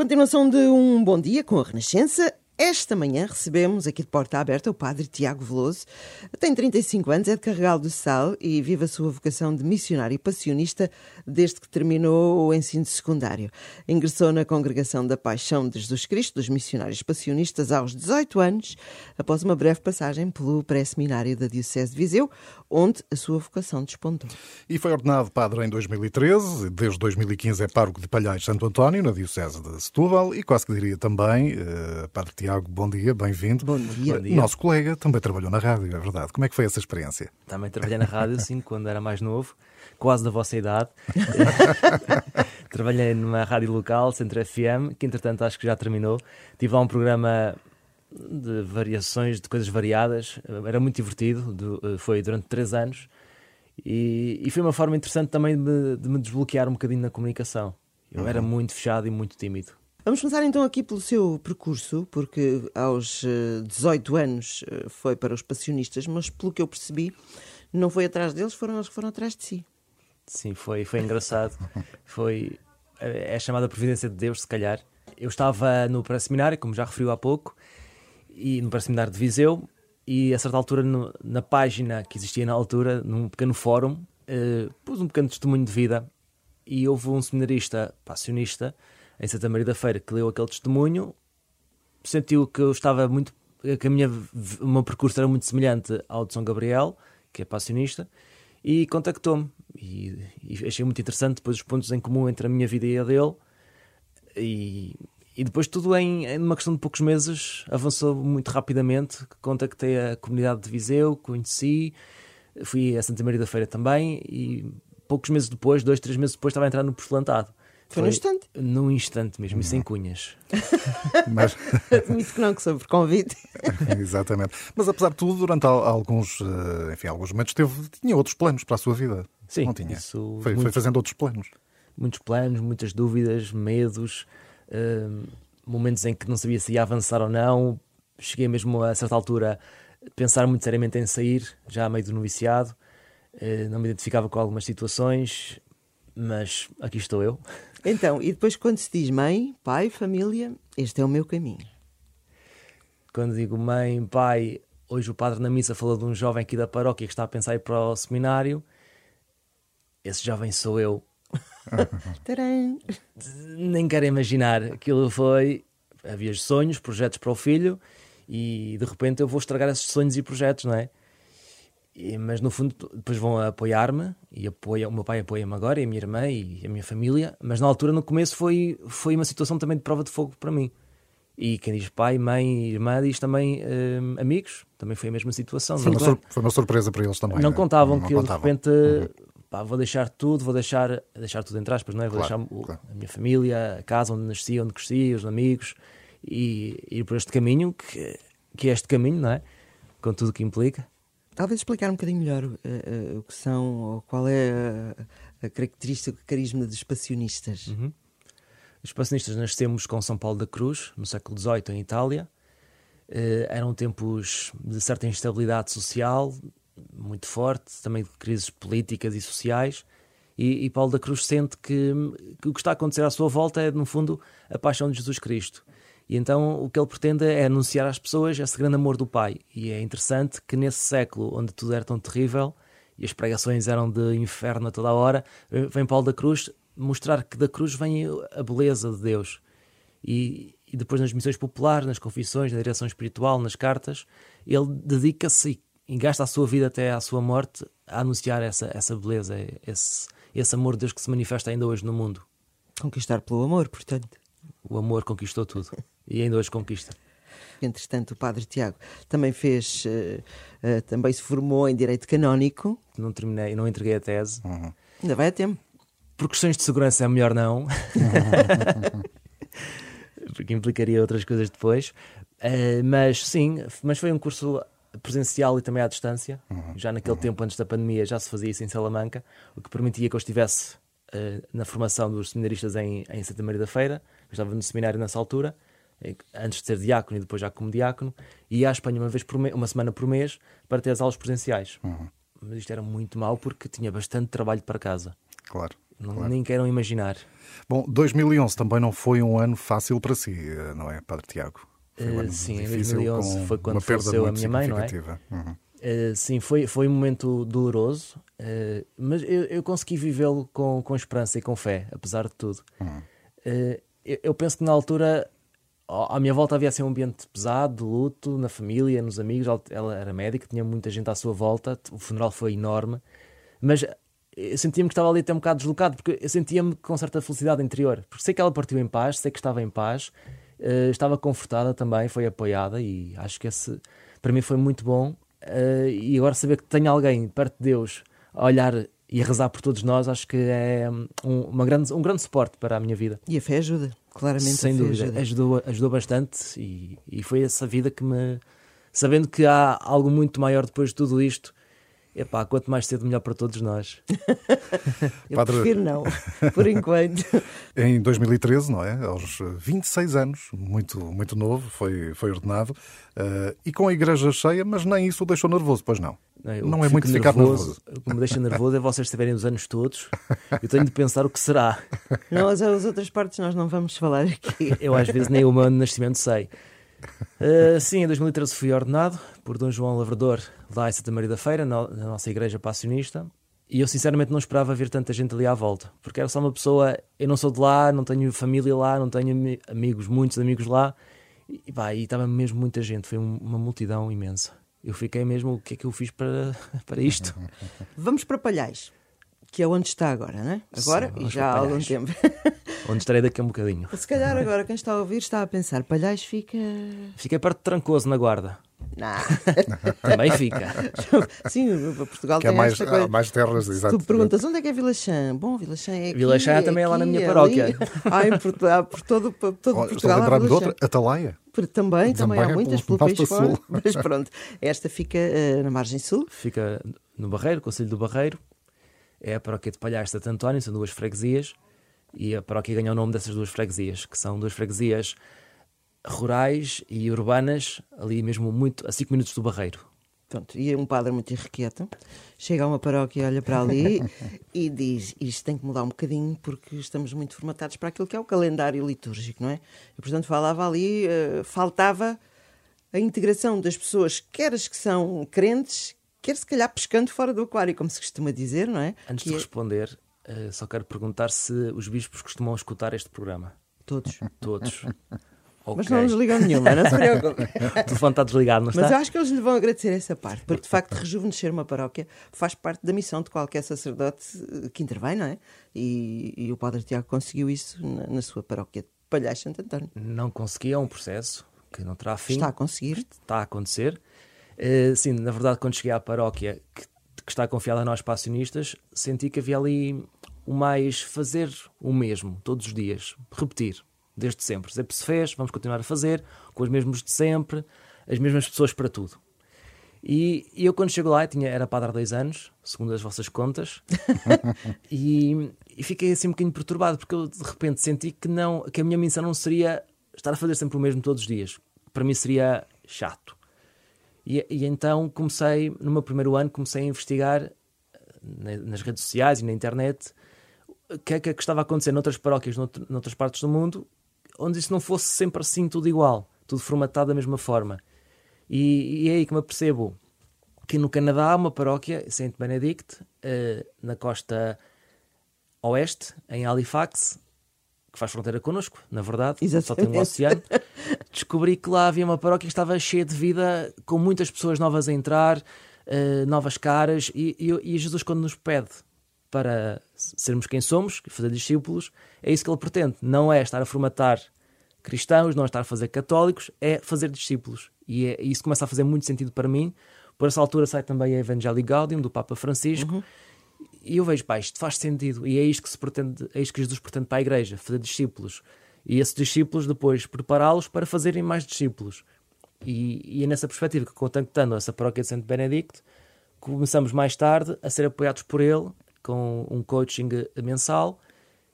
Continuação de um bom dia com a Renascença. Esta manhã recebemos aqui de porta aberta o padre Tiago Veloso. Tem 35 anos, é de Carregal do Sal e vive a sua vocação de missionário e passionista desde que terminou o ensino secundário. Ingressou na Congregação da Paixão de Jesus Cristo dos Missionários Passionistas aos 18 anos, após uma breve passagem pelo pré-seminário da Diocese de Viseu, onde a sua vocação despontou. E foi ordenado padre em 2013, desde 2015 é pároco de Palhais Santo António, na Diocese de Setúbal, e quase que diria também, uh, padre Tiago Tiago, bom dia, bem-vindo. Bom dia. bom dia. Nosso colega também trabalhou na rádio, é verdade. Como é que foi essa experiência? Também trabalhei na rádio, sim, quando era mais novo, quase da vossa idade. trabalhei numa rádio local, Centro FM, que entretanto acho que já terminou. Tive lá um programa de variações, de coisas variadas, era muito divertido, foi durante três anos. E, e foi uma forma interessante também de me, de me desbloquear um bocadinho na comunicação. Eu uhum. era muito fechado e muito tímido. Vamos começar então aqui pelo seu percurso, porque aos 18 eh, anos eh, foi para os passionistas, mas pelo que eu percebi, não foi atrás deles, foram eles que foram atrás de si. Sim, foi, foi engraçado. foi é chamada Providência de Deus, se calhar. Eu estava no pré-seminário, como já referiu há pouco, e no pré-seminário de Viseu, e a certa altura, no, na página que existia na altura, num pequeno fórum, uh, pus um pequeno testemunho de vida, e houve um seminarista passionista em Santa Maria da Feira que leu aquele testemunho, sentiu que eu estava muito. que a minha, o meu percurso era muito semelhante ao de São Gabriel, que é passionista, e contactou-me. E, e, achei muito interessante depois os pontos em comum entre a minha vida e a dele. E, e depois tudo em, em uma questão de poucos meses avançou muito rapidamente. Contactei a comunidade de Viseu, conheci, fui a Santa Maria da Feira também e poucos meses depois, dois, três meses depois, estava a entrar no postulantado. Foi, no instante? Num instante mesmo, e sem cunhas. Mas... Admito que não, que sobre convite. Exatamente. Mas apesar de tudo, durante alguns, eh, enfim, alguns momentos teve, tinha outros planos para a sua vida. Sim, não tinha. Isso, foi, muito, foi fazendo outros planos. Muitos planos, muitas dúvidas, medos, uh, momentos em que não sabia se ia avançar ou não. Cheguei mesmo a certa altura a pensar muito seriamente em sair, já a meio do noviciado. Uh, não me identificava com algumas situações, mas aqui estou eu. Então, e depois quando se diz mãe, pai, família, este é o meu caminho. Quando digo mãe, pai, hoje o padre na missa falou de um jovem aqui da paróquia que está a pensar ir para o seminário. Esse jovem sou eu. Nem quero imaginar. Aquilo foi. Havia sonhos, projetos para o filho, e de repente eu vou estragar esses sonhos e projetos, não é? E, mas no fundo depois vão apoiar-me e apoia, o meu pai apoia-me agora e a minha irmã e a minha família, mas na altura no começo foi, foi uma situação também de prova de fogo para mim. E quem diz pai, mãe, irmã diz também hum, amigos, também foi a mesma situação. Sim, foi, uma foi, uma surpresa para eles também. Não né? contavam não, não que contavam. eu de repente uhum. pá, vou deixar tudo, vou deixar, deixar tudo entre aspas, não é? Vou claro, deixar claro. a minha família, a casa onde nasci, onde cresci, os amigos e ir por este caminho que, que é este caminho, não é? Com tudo o que implica. Talvez explicar um bocadinho melhor uh, uh, o que são, ou qual é a, a característica, o carisma dos passionistas. Uhum. Os passionistas nascemos com São Paulo da Cruz, no século XVIII, em Itália. Uh, eram tempos de certa instabilidade social, muito forte, também de crises políticas e sociais. E, e Paulo da Cruz sente que, que o que está a acontecer à sua volta é, no fundo, a paixão de Jesus Cristo. E então o que ele pretende é anunciar às pessoas esse grande amor do Pai. E é interessante que nesse século onde tudo era tão terrível e as pregações eram de inferno a toda a hora, vem Paulo da Cruz mostrar que da cruz vem a beleza de Deus. E, e depois nas missões populares, nas confissões, na direção espiritual, nas cartas, ele dedica-se e gasta a sua vida até à sua morte a anunciar essa, essa beleza, esse, esse amor de Deus que se manifesta ainda hoje no mundo. Conquistar pelo amor, portanto. O amor conquistou tudo e ainda hoje conquista. Entretanto, o Padre Tiago também fez, uh, uh, também se formou em Direito Canónico. Não terminei, não entreguei a tese. Uhum. Ainda vai a tempo. Por questões de segurança é melhor não. Porque implicaria outras coisas depois. Uh, mas sim, mas foi um curso presencial e também à distância. Uhum. Já naquele uhum. tempo, antes da pandemia, já se fazia isso em Salamanca, o que permitia que eu estivesse na formação dos seminaristas em, em Santa Maria da Feira. Eu estava no seminário nessa altura antes de ser diácono e depois já como diácono, ia à Espanha uma vez uma semana por mês para ter as aulas presenciais. Uhum. Mas isto era muito mau porque tinha bastante trabalho para casa. Claro. Claro. Nem queiram imaginar. Bom, 2011 também não foi um ano fácil para si, eh, não é, Padre Tiago? Um uh, sim, 2011 foi quando faleceu a minha mãe, não é? Uhum. Uh, sim, foi, foi um momento doloroso, uh, mas eu, eu consegui vivê-lo com, com esperança e com fé, apesar de tudo. Uhum. Eu, eu, penso que na altura à minha volta havia assim um ambiente pesado, de luto, na família, nos amigos. Ela era médica, tinha muita gente à sua volta, o funeral foi enorme, mas eu sentia-me que estava ali até um bocado deslocado, porque eu sentia-me com certa felicidade interior, porque sei que ela partiu em paz, sei que estava em paz, uh, estava confortada também, foi apoiada e acho que esse para mim foi muito bom. Uh, e agora saber que tenho alguém perto de Deus a olhar e a rezar por todos nós, acho que é um, uma grande, um grande suporte para a minha vida. E a fé ajuda, claramente. Sem dúvida. Ajudou, ajudou bastante e, e foi essa vida que me. Sabendo que há algo muito maior depois de tudo isto, Epá, quanto mais cedo, melhor para todos nós. Eu Padre... prefiro não, por enquanto. em 2013, não é? Aos 26 anos, muito, muito novo, foi, foi ordenado. Uh, e com a igreja cheia, mas nem isso o deixou nervoso, pois não. não, não é muito nervoso, ficar nervoso. O que me deixa nervoso é vocês estiverem os anos todos. Eu tenho de pensar o que será. Nós, as outras partes, nós não vamos falar aqui. Eu, às vezes, nem o meu nascimento sei. Uh, sim, em 2013 fui ordenado por Dom João Lavrador, lá em Santa Maria da Feira, na, na nossa igreja passionista. E eu sinceramente não esperava ver tanta gente ali à volta, porque era só uma pessoa. Eu não sou de lá, não tenho família lá, não tenho amigos, muitos amigos lá. E, pá, e estava mesmo muita gente, foi uma multidão imensa. Eu fiquei mesmo, o que é que eu fiz para, para isto? Vamos para Palhais, que é onde está agora, não é? Agora Sim, e já há algum tempo. onde estarei daqui a um bocadinho. Se calhar agora quem está a ouvir está a pensar, Palhais fica. Fica perto de Trancoso, na Guarda. Não. Também fica. Sim, Portugal que tem mais, coisa. mais terras, exato. Tu perguntas onde é que é Vila Chã? Bom, Vila Chã é aqui, Vila Chã é também aqui, é lá na minha paróquia. Ah, em Portugal, por todo, por todo Olha, Portugal. Estou a lembrar-me de outra, Atalaia. Também, também, também há muitas pelo país fora. Mas pronto, esta fica uh, na margem sul. Fica no Barreiro, Conselho do Barreiro. É a paróquia de Palhares de Santo António, são duas freguesias. E a paróquia ganha o nome dessas duas freguesias, que são duas freguesias rurais e urbanas, ali mesmo muito a 5 minutos do Barreiro. Pronto, e um padre muito irrequieto chega a uma paróquia, olha para ali e diz: Isto tem que mudar um bocadinho porque estamos muito formatados para aquilo que é o calendário litúrgico, não é? E portanto falava ali, uh, faltava a integração das pessoas, quer as que são crentes, quer se calhar pescando fora do aquário, como se costuma dizer, não é? Antes que de é... responder, uh, só quero perguntar se os bispos costumam escutar este programa. Todos. Todos. Okay. Mas não nos ligam nenhuma, não se preocupe. o telefone está desligado, não está? Mas eu acho que eles lhe vão agradecer essa parte, porque de facto rejuvenescer uma paróquia faz parte da missão de qualquer sacerdote que intervém, não é? E, e o Padre Tiago conseguiu isso na, na sua paróquia de Palhais Santo António. Não conseguia, é um processo que não terá fim. Está a conseguir. Está a acontecer. Uh, sim, na verdade, quando cheguei à paróquia, que, que está confiada a nós passionistas, senti que havia ali o mais fazer o mesmo, todos os dias, repetir desde sempre. Sempre se fez, vamos continuar a fazer, com os mesmos de sempre, as mesmas pessoas para tudo. E, e eu, quando chego lá, tinha, era padre há dois anos, segundo as vossas contas, e, e, fiquei assim um bocadinho perturbado, porque eu de repente senti que, não, que a minha missão não seria estar a fazer sempre o mesmo todos os dias. Para mim seria chato. E, e então comecei, no meu primeiro ano, comecei a investigar eh, nas redes sociais e na internet o que é que estava a acontecer noutras paróquias, noutras partes do mundo, onde isso não fosse sempre assim tudo igual, tudo formatado da mesma forma. E, e é aí que me apercebo que no Canadá há uma paróquia, Saint Benedict, uh, na costa oeste, em Halifax, que faz fronteira connosco, na verdade, Exatamente. só tem um oceano. Descobri que lá havia uma paróquia que estava cheia de vida, com muitas pessoas novas a entrar, uh, novas caras, e, e, e Jesus, quando nos pede para sermos quem somos, fazer discípulos, é isso que ele pretende. Não é estar a formatar cristãos, não é estar a fazer católicos, é fazer discípulos. E, é, isso começa a fazer muito sentido para mim. Por essa altura sai também a Evangelii Gaudium, do Papa Francisco. Uhum. E eu vejo, pá, isto faz sentido. E é isto que se pretende, é isto que Jesus pretende para a igreja, fazer discípulos. E esses discípulos depois prepará-los para fazerem mais discípulos. E, e é nessa perspectiva que, contactando essa paróquia de Santo Benedicto, começamos mais tarde a ser apoiados por ele com um coaching mensal,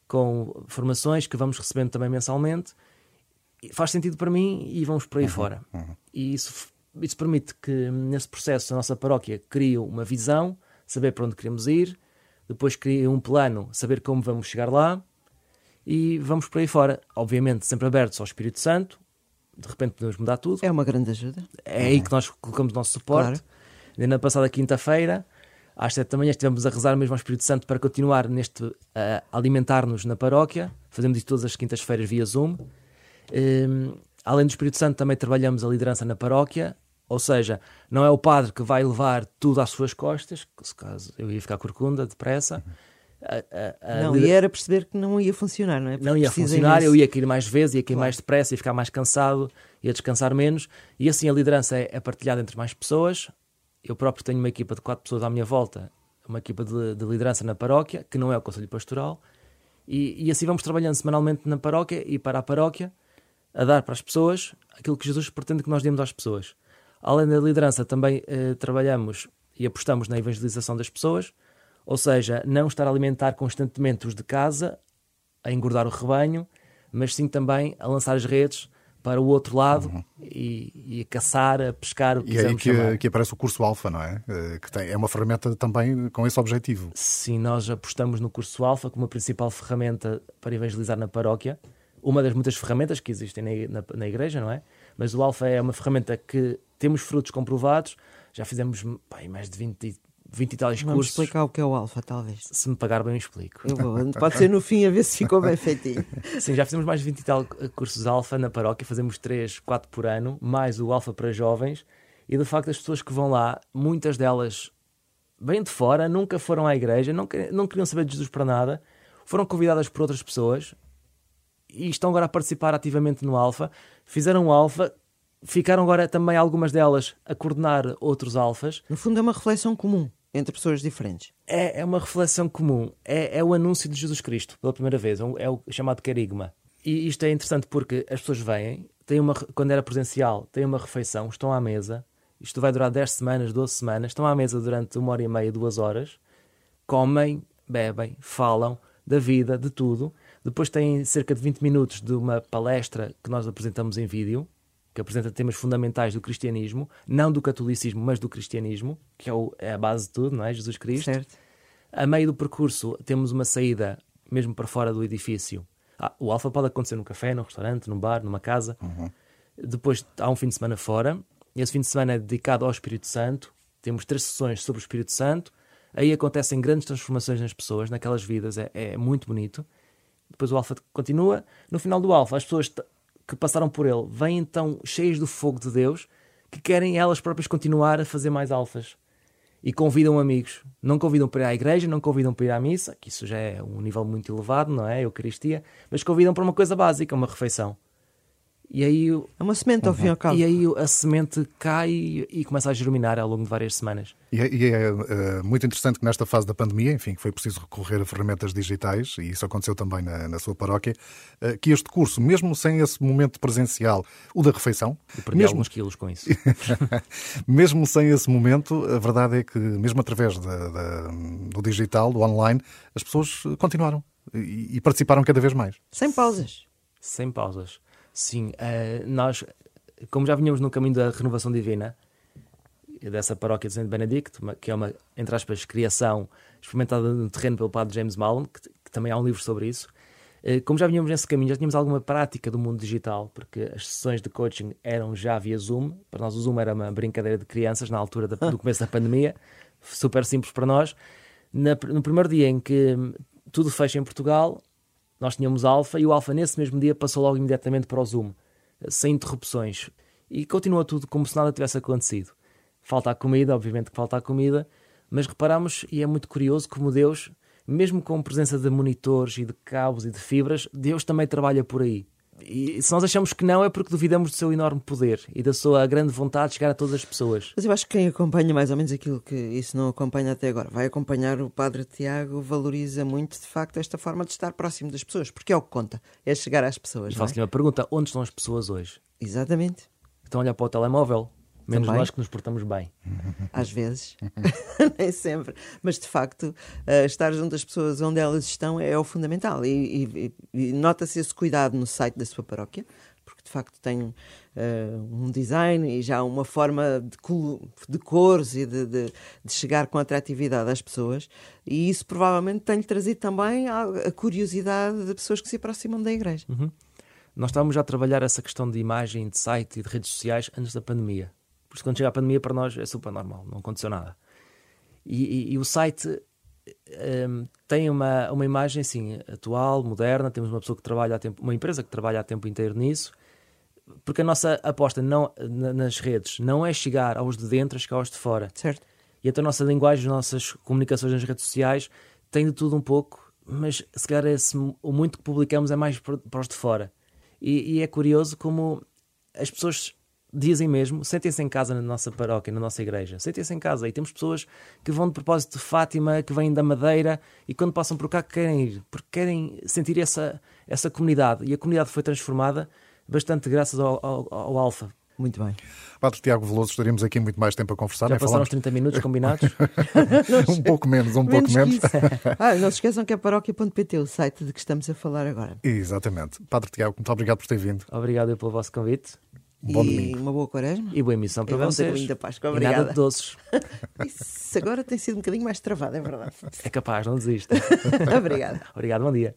com formações que vamos recebendo também mensalmente. Faz sentido para mim e vamos por aí uhum, fora. Uhum. E isso, isso permite que, nesse processo, a nossa paróquia crie uma visão, saber para onde queremos ir, depois cria um plano, saber como vamos chegar lá e vamos por aí fora. Obviamente, sempre abertos ao Espírito Santo, de repente podemos mudar tudo. É uma grande ajuda. É aí que nós colocamos o nosso suporte. Claro. Na passada quinta-feira, às sete da manhã, estivemos a rezar mesmo ao Espírito Santo para continuar neste uh, alimentar-nos na paróquia. Fazemos isto todas as quintas-feiras via Zoom. Um, além do Espírito Santo, também trabalhamos a liderança na paróquia. Ou seja, não é o padre que vai levar tudo às suas costas, se caso eu ia ficar corcunda depressa. A, a, a não, lider... e era perceber que não ia funcionar, não é? Porque não ia funcionar, eu ia cair mais vezes, ia cair claro. mais depressa, ia ficar mais cansado, ia descansar menos. E assim a liderança é, é partilhada entre mais pessoas. Eu próprio tenho uma equipa de quatro pessoas à minha volta, uma equipa de, de liderança na paróquia, que não é o Conselho Pastoral. E, e assim vamos trabalhando semanalmente na paróquia e para a paróquia, a dar para as pessoas aquilo que Jesus pretende que nós demos às pessoas. Além da liderança, também eh, trabalhamos e apostamos na evangelização das pessoas, ou seja, não estar a alimentar constantemente os de casa, a engordar o rebanho, mas sim também a lançar as redes para o outro lado uhum. e, e, a caçar, a pescar, o que E é aí que, que, aparece o curso Alfa, não é? Eh, que tem, é uma ferramenta também com esse objetivo. Sim, nós apostamos no curso Alfa como a principal ferramenta para evangelizar na paróquia. Uma das muitas ferramentas que existem na, na, na igreja, não é? Mas o Alfa é uma ferramenta que temos frutos comprovados, já fizemos pá, mais de 20, 20 e tais Vamos cursos. explicar o que é o Alfa, talvez. Se me pagar bem, eu explico. Eu vou. Pode ser no fim, a ver se ficou bem feitinho. Sim, já fizemos mais de 20 e tal cursos Alfa na paróquia, fazemos 3, 4 por ano, mais o Alfa para jovens. E de facto, as pessoas que vão lá, muitas delas vêm de fora, nunca foram à igreja, não, não queriam saber de Jesus para nada, foram convidadas por outras pessoas e estão agora a participar ativamente no Alfa. Fizeram o Alfa, ficaram agora também algumas delas a coordenar outros alfas. No fundo, é uma reflexão comum entre pessoas diferentes. É, é uma reflexão comum. É, é o anúncio de Jesus Cristo pela primeira vez. É, é o chamado querigma. E isto é interessante porque as pessoas vêm, têm uma, quando era presencial, têm uma refeição, estão à mesa. Isto vai durar 10 semanas, 12 semanas. Estão à mesa durante uma hora e meia, duas horas. Comem, bebem, falam da vida, de tudo. Depois têm cerca de 20 minutos de uma palestra que nós apresentamos em vídeo que apresenta temas fundamentais do cristianismo, não do catolicismo, mas do cristianismo, que é, o, é a base de tudo, não é? Jesus Cristo. Certo. A meio do percurso temos uma saída mesmo para fora do edifício. Ah, o alfa pode acontecer num café, num restaurante, num bar, numa casa. Uhum. Depois há um fim de semana fora. Esse fim de semana é dedicado ao Espírito Santo. Temos três sessões sobre o Espírito Santo. Aí acontecem grandes transformações nas pessoas, naquelas vidas. É, é muito bonito. Depois o alfa continua. No final do alfa, as pessoas que passaram por ele vêm então cheios do fogo de Deus que querem elas próprias continuar a fazer mais alfas e convidam amigos. Não convidam para ir à igreja, não convidam para ir à missa, que isso já é um nível muito elevado, não é? Eucaristia, mas convidam para uma coisa básica, uma refeição. E aí, é uma semente, ao fim e ao cabo. E aí a semente cai e começa a germinar ao longo de várias semanas. E é, e é uh, muito interessante que nesta fase da pandemia, enfim, que foi preciso recorrer a ferramentas digitais, e isso aconteceu também na, na sua paróquia, uh, que este curso, mesmo sem esse momento presencial, o da refeição... E perdi mesmo... alguns quilos com isso. mesmo sem esse momento, a verdade é que, mesmo através da, da, do digital, do online, as pessoas continuaram e, e participaram cada vez mais. Sem pausas. Sem pausas. Sim, uh, nós, como já vinhamos no caminho da renovação divina, dessa paróquia de Santo Benedicto, que é uma, entre aspas, criação experimentada no terreno pelo padre James Mallon, que, que também há um livro sobre isso. Uh, como já vinhamos nesse caminho, já tínhamos alguma prática do mundo digital, porque as sessões de coaching eram já via Zoom. Para nós, o Zoom era uma brincadeira de crianças na altura da, do começo da pandemia, super simples para nós. Na, no primeiro dia em que tudo fecha em Portugal, nós tínhamos Alfa e o Alfa nesse mesmo dia passou logo imediatamente para o Zoom, sem interrupções. E continua tudo como se nada tivesse acontecido. Falta a comida, obviamente que falta a comida, mas reparamos, e é muito curioso, como Deus, mesmo com a presença de monitores e de cabos e de fibras, Deus também trabalha por aí. E se nós achamos que não, é porque duvidamos do seu enorme poder e da sua grande vontade de chegar a todas as pessoas. Mas eu acho que quem acompanha mais ou menos aquilo que isso não acompanha até agora, vai acompanhar o Padre Tiago, valoriza muito de facto esta forma de estar próximo das pessoas, porque é o que conta, é chegar às pessoas. E faço-lhe é? uma pergunta: onde estão as pessoas hoje? Exatamente. Estão a olhar para o telemóvel? Menos Também. nós que nos portamos bem. Às vezes, nem sempre. Mas de facto, uh, estar junto às pessoas onde elas estão é, é o fundamental. E, e, e nota-se esse cuidado no site da sua paróquia, porque de facto tem uh, um design e já uma forma de, de cores e de, de, de, chegar com atratividade às pessoas, e isso provavelmente tem-lhe trazido também a, a, curiosidade de pessoas que se aproximam da igreja. Uhum. Nós estávamos já a trabalhar essa questão de imagem, de site e de redes sociais antes da pandemia. Por isso, quando chega a pandemia, para nós é super normal, não aconteceu nada. E, e, e o site um, ehm, tem uma, uma imagem assim, atual, moderna. Temos uma pessoa que trabalha a tempo, uma empresa que trabalha a tempo inteiro nisso, porque a nossa aposta não, nas redes não é chegar aos de dentro, é chegar aos de fora. Certo. E então a nossa linguagem, as nossas comunicações nas redes sociais tem de tudo um pouco, mas se calhar esse, o muito que publicamos é mais para os de fora. E, e é curioso como as pessoas dizem mesmo, sentem-se em casa na nossa paróquia, na nossa igreja, sentem-se em casa. E temos pessoas que vão de propósito de Fátima, que vêm da Madeira e quando passam por cá querem ir, porque querem sentir essa, essa comunidade. E a comunidade foi transformada bastante graças ao, ao, ao Alfa. Muito bem. Padre Tiago Veloso, estaríamos aqui muito mais tempo a conversar. Já passaram os 30 minutos combinados? um pouco menos, um menos pouco menos. ah, não se esqueçam que é paróquia.pt, o site de que estamos a falar agora. Exatamente. Padre Tiago, muito obrigado por ter vindo. Obrigado pelo vosso convite. Bom e domingo. uma boa quaresma. E boa emissão para e vamos vocês. Da Páscoa. Obrigada. E nada de doces. Isso agora tem sido um bocadinho mais travado, é verdade. É capaz, não desista. Obrigada. Obrigado, bom dia.